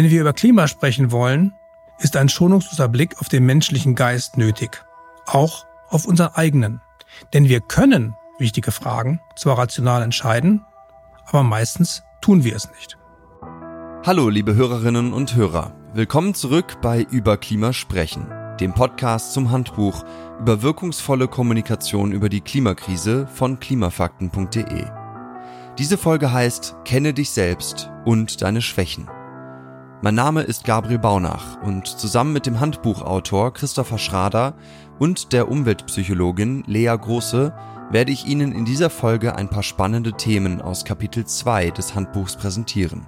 Wenn wir über Klima sprechen wollen, ist ein schonungsloser Blick auf den menschlichen Geist nötig. Auch auf unseren eigenen. Denn wir können wichtige Fragen zwar rational entscheiden, aber meistens tun wir es nicht. Hallo, liebe Hörerinnen und Hörer. Willkommen zurück bei Über Klima sprechen, dem Podcast zum Handbuch über wirkungsvolle Kommunikation über die Klimakrise von klimafakten.de. Diese Folge heißt Kenne dich selbst und deine Schwächen. Mein Name ist Gabriel Baunach und zusammen mit dem Handbuchautor Christopher Schrader und der Umweltpsychologin Lea Große werde ich Ihnen in dieser Folge ein paar spannende Themen aus Kapitel 2 des Handbuchs präsentieren.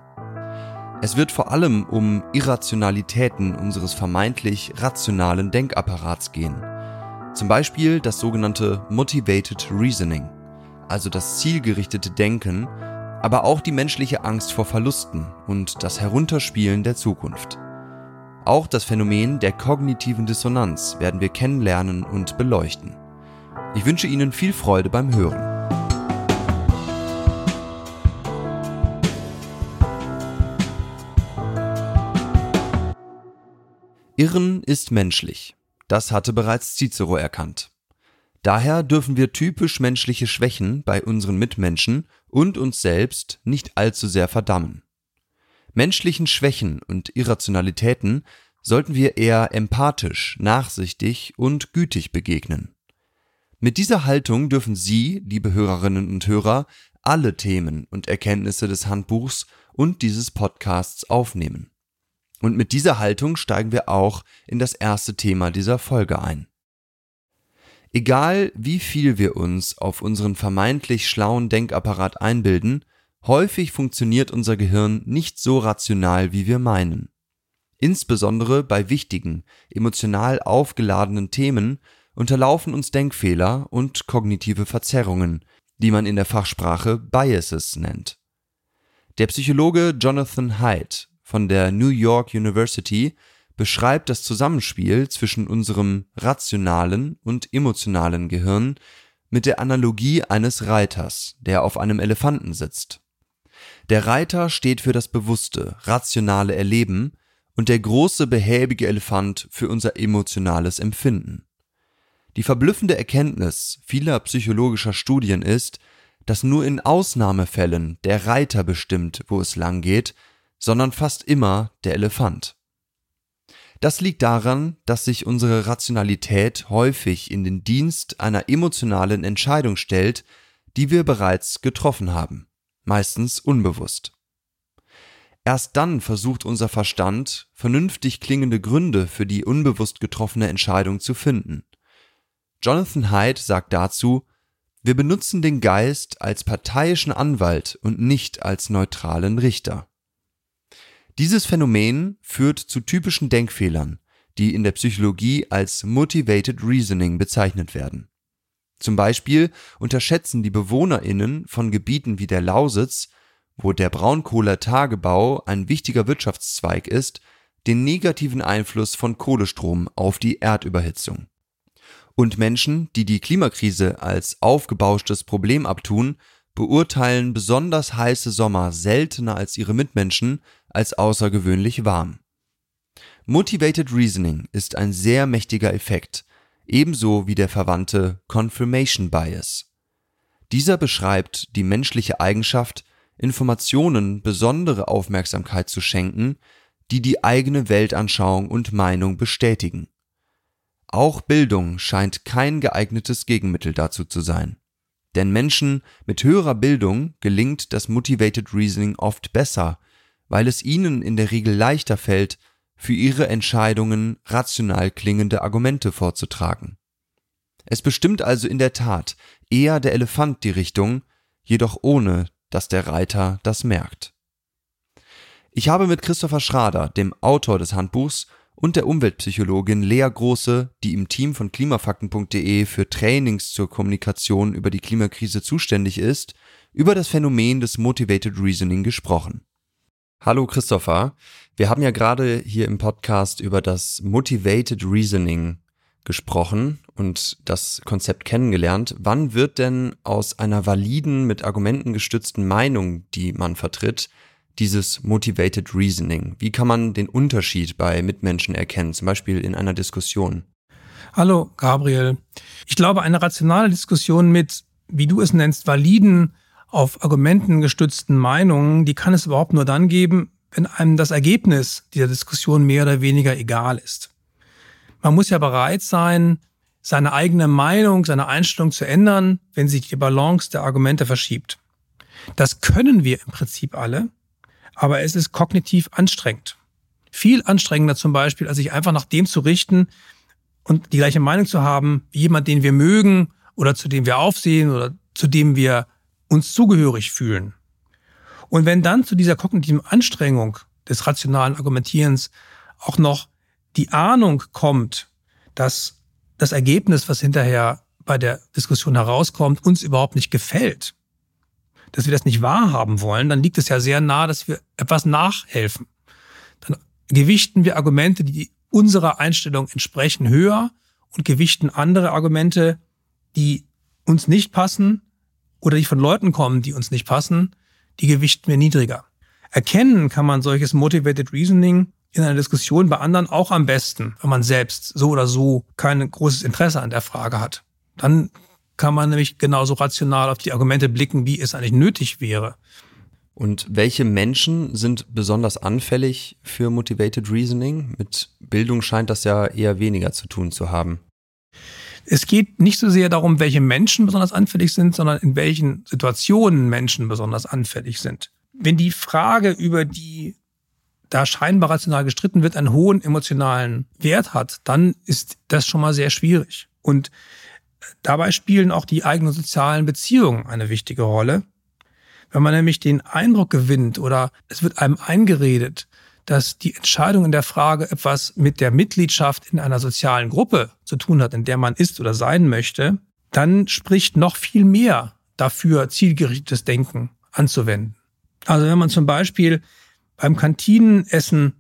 Es wird vor allem um Irrationalitäten unseres vermeintlich rationalen Denkapparats gehen. Zum Beispiel das sogenannte Motivated Reasoning, also das zielgerichtete Denken, aber auch die menschliche Angst vor Verlusten und das Herunterspielen der Zukunft. Auch das Phänomen der kognitiven Dissonanz werden wir kennenlernen und beleuchten. Ich wünsche Ihnen viel Freude beim Hören. Irren ist menschlich. Das hatte bereits Cicero erkannt. Daher dürfen wir typisch menschliche Schwächen bei unseren Mitmenschen und uns selbst nicht allzu sehr verdammen. Menschlichen Schwächen und Irrationalitäten sollten wir eher empathisch, nachsichtig und gütig begegnen. Mit dieser Haltung dürfen Sie, liebe Hörerinnen und Hörer, alle Themen und Erkenntnisse des Handbuchs und dieses Podcasts aufnehmen. Und mit dieser Haltung steigen wir auch in das erste Thema dieser Folge ein. Egal wie viel wir uns auf unseren vermeintlich schlauen Denkapparat einbilden, häufig funktioniert unser Gehirn nicht so rational, wie wir meinen. Insbesondere bei wichtigen, emotional aufgeladenen Themen unterlaufen uns Denkfehler und kognitive Verzerrungen, die man in der Fachsprache Biases nennt. Der Psychologe Jonathan Haidt von der New York University beschreibt das Zusammenspiel zwischen unserem rationalen und emotionalen Gehirn mit der Analogie eines Reiters, der auf einem Elefanten sitzt. Der Reiter steht für das bewusste, rationale Erleben und der große, behäbige Elefant für unser emotionales Empfinden. Die verblüffende Erkenntnis vieler psychologischer Studien ist, dass nur in Ausnahmefällen der Reiter bestimmt, wo es lang geht, sondern fast immer der Elefant. Das liegt daran, dass sich unsere Rationalität häufig in den Dienst einer emotionalen Entscheidung stellt, die wir bereits getroffen haben, meistens unbewusst. Erst dann versucht unser Verstand, vernünftig klingende Gründe für die unbewusst getroffene Entscheidung zu finden. Jonathan Haidt sagt dazu, wir benutzen den Geist als parteiischen Anwalt und nicht als neutralen Richter. Dieses Phänomen führt zu typischen Denkfehlern, die in der Psychologie als Motivated Reasoning bezeichnet werden. Zum Beispiel unterschätzen die BewohnerInnen von Gebieten wie der Lausitz, wo der Braunkohletagebau ein wichtiger Wirtschaftszweig ist, den negativen Einfluss von Kohlestrom auf die Erdüberhitzung. Und Menschen, die die Klimakrise als aufgebauschtes Problem abtun, beurteilen besonders heiße Sommer seltener als ihre Mitmenschen als außergewöhnlich warm. Motivated Reasoning ist ein sehr mächtiger Effekt, ebenso wie der verwandte Confirmation Bias. Dieser beschreibt die menschliche Eigenschaft, Informationen besondere Aufmerksamkeit zu schenken, die die eigene Weltanschauung und Meinung bestätigen. Auch Bildung scheint kein geeignetes Gegenmittel dazu zu sein. Denn Menschen mit höherer Bildung gelingt das Motivated Reasoning oft besser, weil es ihnen in der Regel leichter fällt, für ihre Entscheidungen rational klingende Argumente vorzutragen. Es bestimmt also in der Tat eher der Elefant die Richtung, jedoch ohne, dass der Reiter das merkt. Ich habe mit Christopher Schrader, dem Autor des Handbuchs, und der Umweltpsychologin Lea Große, die im Team von klimafakten.de für Trainings zur Kommunikation über die Klimakrise zuständig ist, über das Phänomen des Motivated Reasoning gesprochen. Hallo Christopher, wir haben ja gerade hier im Podcast über das Motivated Reasoning gesprochen und das Konzept kennengelernt. Wann wird denn aus einer validen, mit Argumenten gestützten Meinung, die man vertritt, dieses Motivated Reasoning? Wie kann man den Unterschied bei Mitmenschen erkennen, zum Beispiel in einer Diskussion? Hallo, Gabriel. Ich glaube, eine rationale Diskussion mit, wie du es nennst, validen, auf Argumenten gestützten Meinungen, die kann es überhaupt nur dann geben, wenn einem das Ergebnis dieser Diskussion mehr oder weniger egal ist. Man muss ja bereit sein, seine eigene Meinung, seine Einstellung zu ändern, wenn sich die Balance der Argumente verschiebt. Das können wir im Prinzip alle, aber es ist kognitiv anstrengend. Viel anstrengender zum Beispiel, als sich einfach nach dem zu richten und die gleiche Meinung zu haben wie jemand, den wir mögen oder zu dem wir aufsehen oder zu dem wir uns zugehörig fühlen. Und wenn dann zu dieser kognitiven Anstrengung des rationalen Argumentierens auch noch die Ahnung kommt, dass das Ergebnis, was hinterher bei der Diskussion herauskommt, uns überhaupt nicht gefällt, dass wir das nicht wahrhaben wollen, dann liegt es ja sehr nahe, dass wir etwas nachhelfen. Dann gewichten wir Argumente, die unserer Einstellung entsprechen, höher und gewichten andere Argumente, die uns nicht passen oder die von Leuten kommen, die uns nicht passen, die gewichten wir niedriger. Erkennen kann man solches Motivated Reasoning in einer Diskussion bei anderen auch am besten, wenn man selbst so oder so kein großes Interesse an der Frage hat. Dann kann man nämlich genauso rational auf die Argumente blicken, wie es eigentlich nötig wäre. Und welche Menschen sind besonders anfällig für Motivated Reasoning? Mit Bildung scheint das ja eher weniger zu tun zu haben. Es geht nicht so sehr darum, welche Menschen besonders anfällig sind, sondern in welchen Situationen Menschen besonders anfällig sind. Wenn die Frage, über die da scheinbar rational gestritten wird, einen hohen emotionalen Wert hat, dann ist das schon mal sehr schwierig. Und dabei spielen auch die eigenen sozialen Beziehungen eine wichtige Rolle. Wenn man nämlich den Eindruck gewinnt oder es wird einem eingeredet, dass die Entscheidung in der Frage etwas mit der Mitgliedschaft in einer sozialen Gruppe zu tun hat, in der man ist oder sein möchte, dann spricht noch viel mehr dafür, zielgerichtetes Denken anzuwenden. Also wenn man zum Beispiel beim Kantinenessen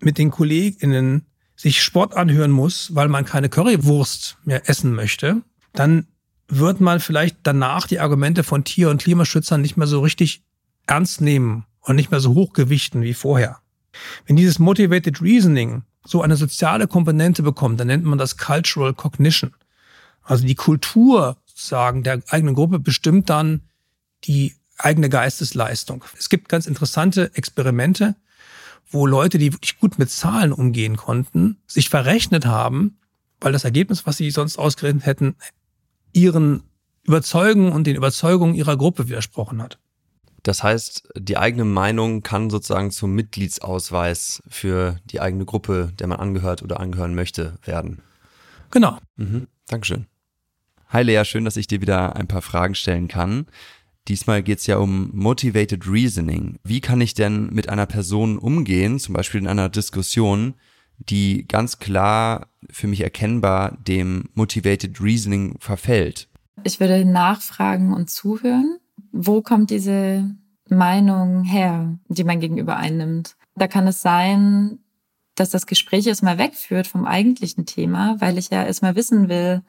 mit den KollegInnen sich Sport anhören muss, weil man keine Currywurst mehr essen möchte, dann wird man vielleicht danach die Argumente von Tier- und Klimaschützern nicht mehr so richtig ernst nehmen und nicht mehr so hochgewichten wie vorher. Wenn dieses Motivated Reasoning so eine soziale Komponente bekommt, dann nennt man das Cultural Cognition. Also die Kultur sozusagen der eigenen Gruppe bestimmt dann die eigene Geistesleistung. Es gibt ganz interessante Experimente, wo Leute, die wirklich gut mit Zahlen umgehen konnten, sich verrechnet haben, weil das Ergebnis, was sie sonst ausgerechnet hätten, ihren Überzeugungen und den Überzeugungen ihrer Gruppe widersprochen hat. Das heißt, die eigene Meinung kann sozusagen zum Mitgliedsausweis für die eigene Gruppe, der man angehört oder angehören möchte, werden. Genau. Mhm. Dankeschön. Hi Lea, schön, dass ich dir wieder ein paar Fragen stellen kann. Diesmal geht es ja um Motivated Reasoning. Wie kann ich denn mit einer Person umgehen, zum Beispiel in einer Diskussion, die ganz klar für mich erkennbar dem Motivated Reasoning verfällt? Ich würde nachfragen und zuhören. Wo kommt diese Meinung her, die man gegenüber einnimmt? Da kann es sein, dass das Gespräch erstmal wegführt vom eigentlichen Thema, weil ich ja erstmal wissen will,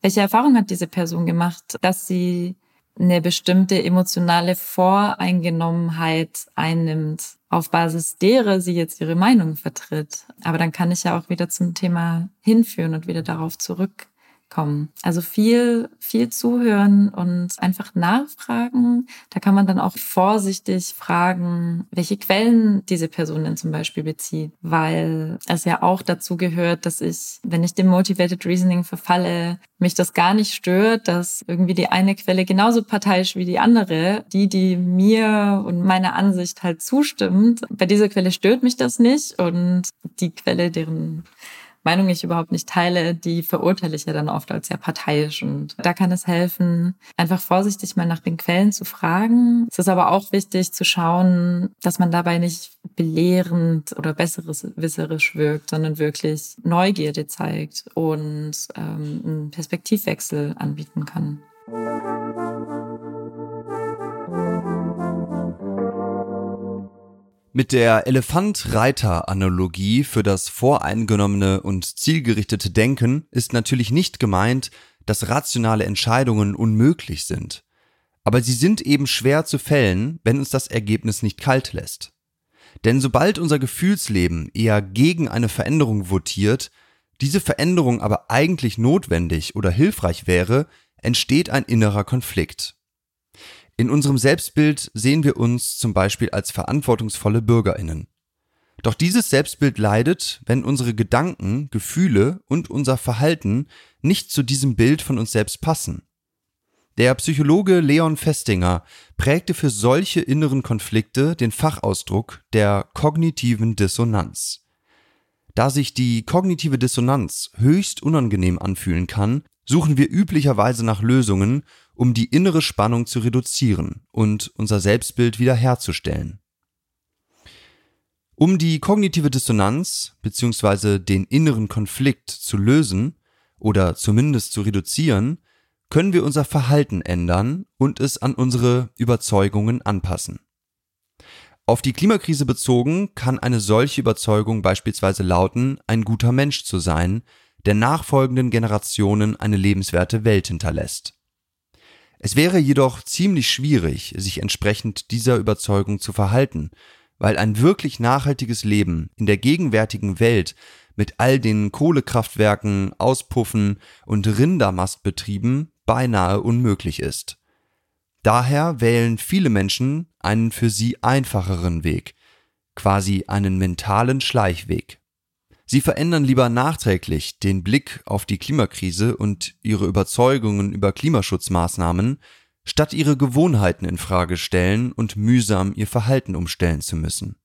welche Erfahrung hat diese Person gemacht, dass sie eine bestimmte emotionale Voreingenommenheit einnimmt, auf Basis derer sie jetzt ihre Meinung vertritt. Aber dann kann ich ja auch wieder zum Thema hinführen und wieder darauf zurück kommen. Also viel, viel zuhören und einfach nachfragen. Da kann man dann auch vorsichtig fragen, welche Quellen diese Person denn zum Beispiel bezieht, weil es ja auch dazu gehört, dass ich, wenn ich dem Motivated Reasoning verfalle, mich das gar nicht stört, dass irgendwie die eine Quelle genauso parteiisch wie die andere, die, die mir und meiner Ansicht halt zustimmt. Bei dieser Quelle stört mich das nicht und die Quelle, deren Meinung ich überhaupt nicht teile, die verurteile ich ja dann oft als sehr parteiisch. Und da kann es helfen, einfach vorsichtig mal nach den Quellen zu fragen. Es ist aber auch wichtig zu schauen, dass man dabei nicht belehrend oder besseres wisserisch wirkt, sondern wirklich Neugierde zeigt und ähm, einen Perspektivwechsel anbieten kann. Mit der Elefant-Reiter-Analogie für das voreingenommene und zielgerichtete Denken ist natürlich nicht gemeint, dass rationale Entscheidungen unmöglich sind. Aber sie sind eben schwer zu fällen, wenn uns das Ergebnis nicht kalt lässt. Denn sobald unser Gefühlsleben eher gegen eine Veränderung votiert, diese Veränderung aber eigentlich notwendig oder hilfreich wäre, entsteht ein innerer Konflikt. In unserem Selbstbild sehen wir uns zum Beispiel als verantwortungsvolle Bürgerinnen. Doch dieses Selbstbild leidet, wenn unsere Gedanken, Gefühle und unser Verhalten nicht zu diesem Bild von uns selbst passen. Der Psychologe Leon Festinger prägte für solche inneren Konflikte den Fachausdruck der kognitiven Dissonanz. Da sich die kognitive Dissonanz höchst unangenehm anfühlen kann, suchen wir üblicherweise nach Lösungen, um die innere Spannung zu reduzieren und unser Selbstbild wiederherzustellen. Um die kognitive Dissonanz bzw. den inneren Konflikt zu lösen oder zumindest zu reduzieren, können wir unser Verhalten ändern und es an unsere Überzeugungen anpassen. Auf die Klimakrise bezogen kann eine solche Überzeugung beispielsweise lauten, ein guter Mensch zu sein, der nachfolgenden Generationen eine lebenswerte Welt hinterlässt. Es wäre jedoch ziemlich schwierig, sich entsprechend dieser Überzeugung zu verhalten, weil ein wirklich nachhaltiges Leben in der gegenwärtigen Welt mit all den Kohlekraftwerken, Auspuffen und Rindermastbetrieben beinahe unmöglich ist. Daher wählen viele Menschen einen für sie einfacheren Weg, quasi einen mentalen Schleichweg. Sie verändern lieber nachträglich den Blick auf die Klimakrise und ihre Überzeugungen über Klimaschutzmaßnahmen, statt ihre Gewohnheiten in Frage stellen und mühsam ihr Verhalten umstellen zu müssen.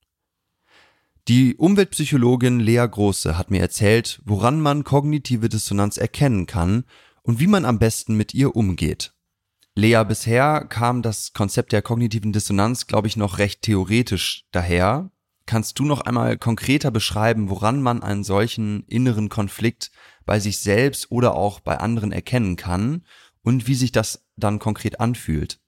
Die Umweltpsychologin Lea Große hat mir erzählt, woran man kognitive Dissonanz erkennen kann und wie man am besten mit ihr umgeht. Lea, bisher kam das Konzept der kognitiven Dissonanz, glaube ich, noch recht theoretisch daher. Kannst du noch einmal konkreter beschreiben, woran man einen solchen inneren Konflikt bei sich selbst oder auch bei anderen erkennen kann und wie sich das dann konkret anfühlt?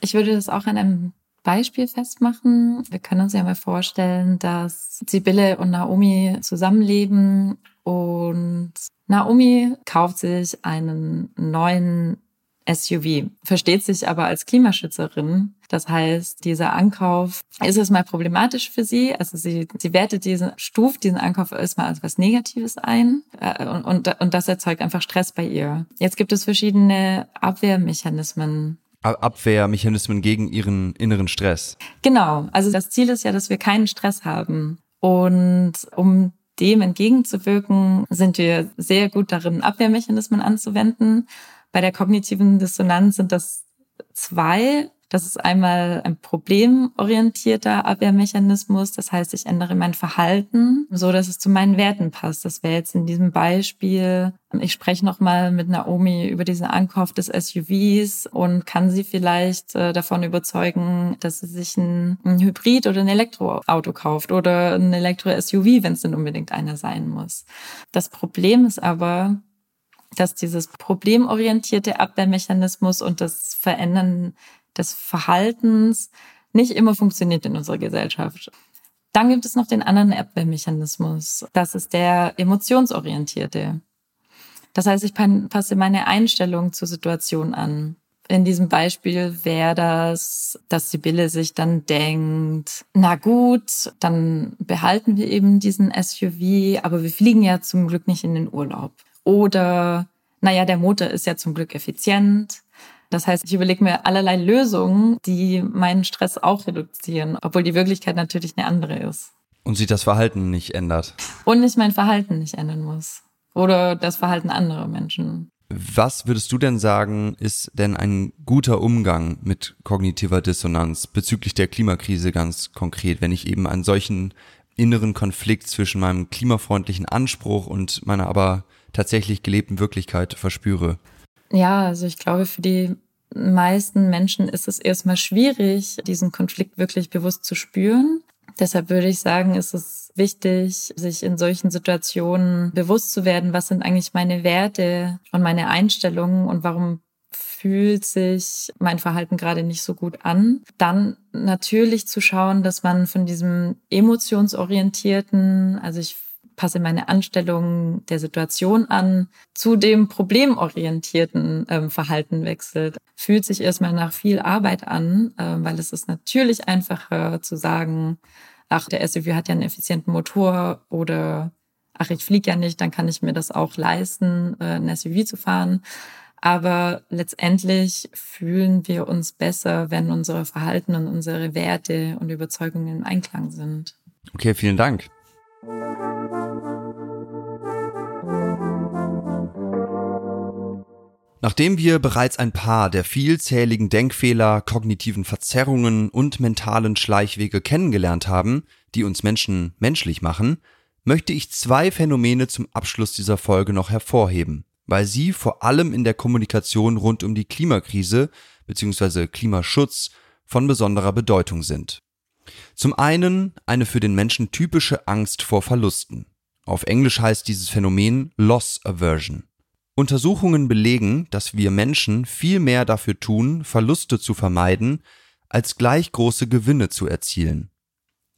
Ich würde das auch an einem Beispiel festmachen. Wir können uns ja mal vorstellen, dass Sibylle und Naomi zusammenleben und Naomi kauft sich einen neuen SUV, versteht sich aber als Klimaschützerin. Das heißt, dieser Ankauf ist es mal problematisch für sie. Also sie, sie wertet diesen, stuft diesen Ankauf erstmal als was Negatives ein äh, und, und, und das erzeugt einfach Stress bei ihr. Jetzt gibt es verschiedene Abwehrmechanismen. Abwehrmechanismen gegen ihren inneren Stress. Genau. Also das Ziel ist ja, dass wir keinen Stress haben. Und um dem entgegenzuwirken, sind wir sehr gut darin, Abwehrmechanismen anzuwenden. Bei der kognitiven Dissonanz sind das zwei. Das ist einmal ein problemorientierter Abwehrmechanismus. Das heißt, ich ändere mein Verhalten so, dass es zu meinen Werten passt. Das wäre jetzt in diesem Beispiel, ich spreche nochmal mit Naomi über diesen Ankauf des SUVs und kann sie vielleicht äh, davon überzeugen, dass sie sich ein, ein Hybrid oder ein Elektroauto kauft oder ein Elektro-SUV, wenn es denn unbedingt einer sein muss. Das Problem ist aber, dass dieses problemorientierte Abwehrmechanismus und das Verändern des Verhaltens nicht immer funktioniert in unserer Gesellschaft. Dann gibt es noch den anderen Abwehrmechanismus. Das ist der emotionsorientierte. Das heißt, ich passe meine Einstellung zur Situation an. In diesem Beispiel wäre das, dass Sibylle sich dann denkt, na gut, dann behalten wir eben diesen SUV, aber wir fliegen ja zum Glück nicht in den Urlaub. Oder, naja, der Motor ist ja zum Glück effizient. Das heißt, ich überlege mir allerlei Lösungen, die meinen Stress auch reduzieren, obwohl die Wirklichkeit natürlich eine andere ist. Und sich das Verhalten nicht ändert. Und ich mein Verhalten nicht ändern muss. Oder das Verhalten anderer Menschen. Was würdest du denn sagen, ist denn ein guter Umgang mit kognitiver Dissonanz bezüglich der Klimakrise ganz konkret, wenn ich eben einen solchen inneren Konflikt zwischen meinem klimafreundlichen Anspruch und meiner aber tatsächlich gelebten Wirklichkeit verspüre? Ja, also ich glaube, für die meisten Menschen ist es erstmal schwierig, diesen Konflikt wirklich bewusst zu spüren. Deshalb würde ich sagen, ist es wichtig, sich in solchen Situationen bewusst zu werden, was sind eigentlich meine Werte und meine Einstellungen und warum fühlt sich mein Verhalten gerade nicht so gut an. Dann natürlich zu schauen, dass man von diesem emotionsorientierten, also ich passe meine Anstellung der Situation an, zu dem problemorientierten ähm, Verhalten wechselt. Fühlt sich erstmal nach viel Arbeit an, äh, weil es ist natürlich einfacher zu sagen, ach, der SUV hat ja einen effizienten Motor oder ach, ich fliege ja nicht, dann kann ich mir das auch leisten, äh, ein SUV zu fahren. Aber letztendlich fühlen wir uns besser, wenn unsere Verhalten und unsere Werte und Überzeugungen im Einklang sind. Okay, vielen Dank. Nachdem wir bereits ein paar der vielzähligen Denkfehler, kognitiven Verzerrungen und mentalen Schleichwege kennengelernt haben, die uns Menschen menschlich machen, möchte ich zwei Phänomene zum Abschluss dieser Folge noch hervorheben, weil sie vor allem in der Kommunikation rund um die Klimakrise bzw. Klimaschutz von besonderer Bedeutung sind. Zum einen eine für den Menschen typische Angst vor Verlusten. Auf Englisch heißt dieses Phänomen Loss Aversion. Untersuchungen belegen, dass wir Menschen viel mehr dafür tun, Verluste zu vermeiden, als gleich große Gewinne zu erzielen.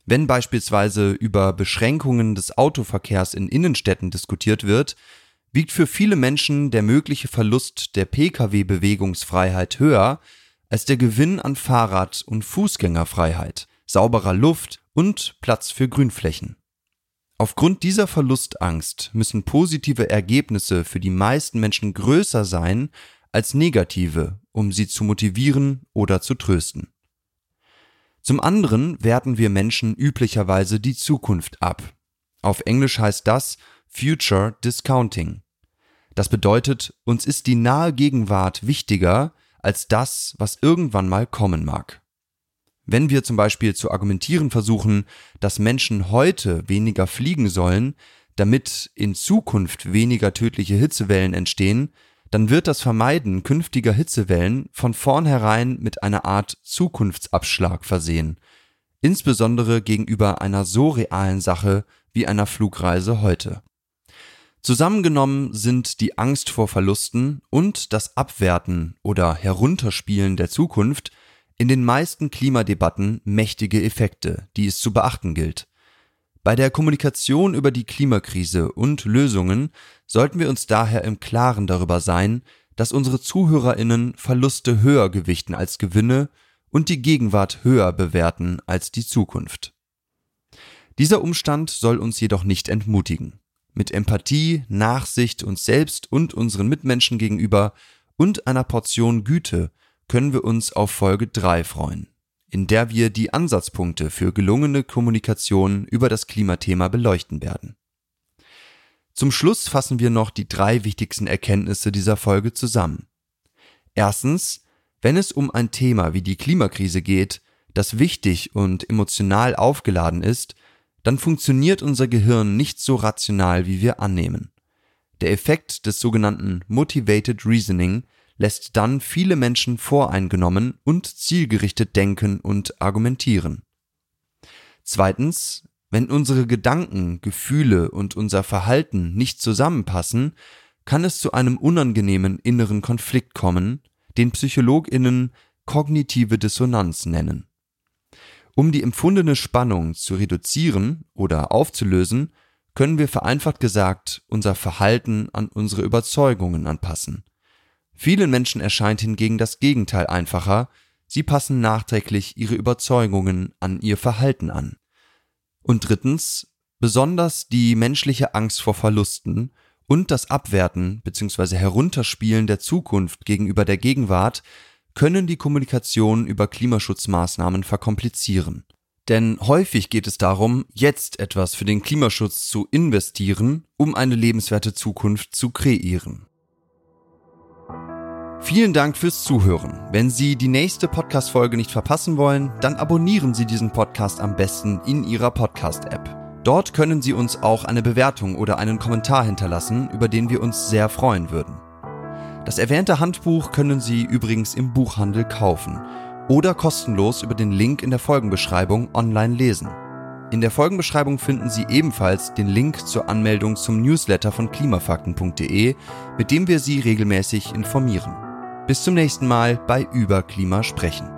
Wenn beispielsweise über Beschränkungen des Autoverkehrs in Innenstädten diskutiert wird, wiegt für viele Menschen der mögliche Verlust der Pkw-Bewegungsfreiheit höher als der Gewinn an Fahrrad- und Fußgängerfreiheit, sauberer Luft und Platz für Grünflächen. Aufgrund dieser Verlustangst müssen positive Ergebnisse für die meisten Menschen größer sein als negative, um sie zu motivieren oder zu trösten. Zum anderen werten wir Menschen üblicherweise die Zukunft ab. Auf Englisch heißt das Future Discounting. Das bedeutet, uns ist die nahe Gegenwart wichtiger als das, was irgendwann mal kommen mag. Wenn wir zum Beispiel zu argumentieren versuchen, dass Menschen heute weniger fliegen sollen, damit in Zukunft weniger tödliche Hitzewellen entstehen, dann wird das Vermeiden künftiger Hitzewellen von vornherein mit einer Art Zukunftsabschlag versehen, insbesondere gegenüber einer so realen Sache wie einer Flugreise heute. Zusammengenommen sind die Angst vor Verlusten und das Abwerten oder Herunterspielen der Zukunft in den meisten Klimadebatten mächtige Effekte, die es zu beachten gilt. Bei der Kommunikation über die Klimakrise und Lösungen sollten wir uns daher im Klaren darüber sein, dass unsere Zuhörerinnen Verluste höher gewichten als Gewinne und die Gegenwart höher bewerten als die Zukunft. Dieser Umstand soll uns jedoch nicht entmutigen. Mit Empathie, Nachsicht uns selbst und unseren Mitmenschen gegenüber und einer Portion Güte können wir uns auf Folge 3 freuen in der wir die Ansatzpunkte für gelungene Kommunikation über das Klimathema beleuchten werden. Zum Schluss fassen wir noch die drei wichtigsten Erkenntnisse dieser Folge zusammen. Erstens, wenn es um ein Thema wie die Klimakrise geht, das wichtig und emotional aufgeladen ist, dann funktioniert unser Gehirn nicht so rational, wie wir annehmen. Der Effekt des sogenannten Motivated Reasoning lässt dann viele Menschen voreingenommen und zielgerichtet denken und argumentieren. Zweitens, wenn unsere Gedanken, Gefühle und unser Verhalten nicht zusammenpassen, kann es zu einem unangenehmen inneren Konflikt kommen, den Psychologinnen kognitive Dissonanz nennen. Um die empfundene Spannung zu reduzieren oder aufzulösen, können wir vereinfacht gesagt unser Verhalten an unsere Überzeugungen anpassen. Vielen Menschen erscheint hingegen das Gegenteil einfacher, sie passen nachträglich ihre Überzeugungen an ihr Verhalten an. Und drittens, besonders die menschliche Angst vor Verlusten und das Abwerten bzw. Herunterspielen der Zukunft gegenüber der Gegenwart können die Kommunikation über Klimaschutzmaßnahmen verkomplizieren. Denn häufig geht es darum, jetzt etwas für den Klimaschutz zu investieren, um eine lebenswerte Zukunft zu kreieren. Vielen Dank fürs Zuhören. Wenn Sie die nächste Podcast-Folge nicht verpassen wollen, dann abonnieren Sie diesen Podcast am besten in Ihrer Podcast-App. Dort können Sie uns auch eine Bewertung oder einen Kommentar hinterlassen, über den wir uns sehr freuen würden. Das erwähnte Handbuch können Sie übrigens im Buchhandel kaufen oder kostenlos über den Link in der Folgenbeschreibung online lesen. In der Folgenbeschreibung finden Sie ebenfalls den Link zur Anmeldung zum Newsletter von klimafakten.de, mit dem wir Sie regelmäßig informieren. Bis zum nächsten Mal bei Über Klima sprechen.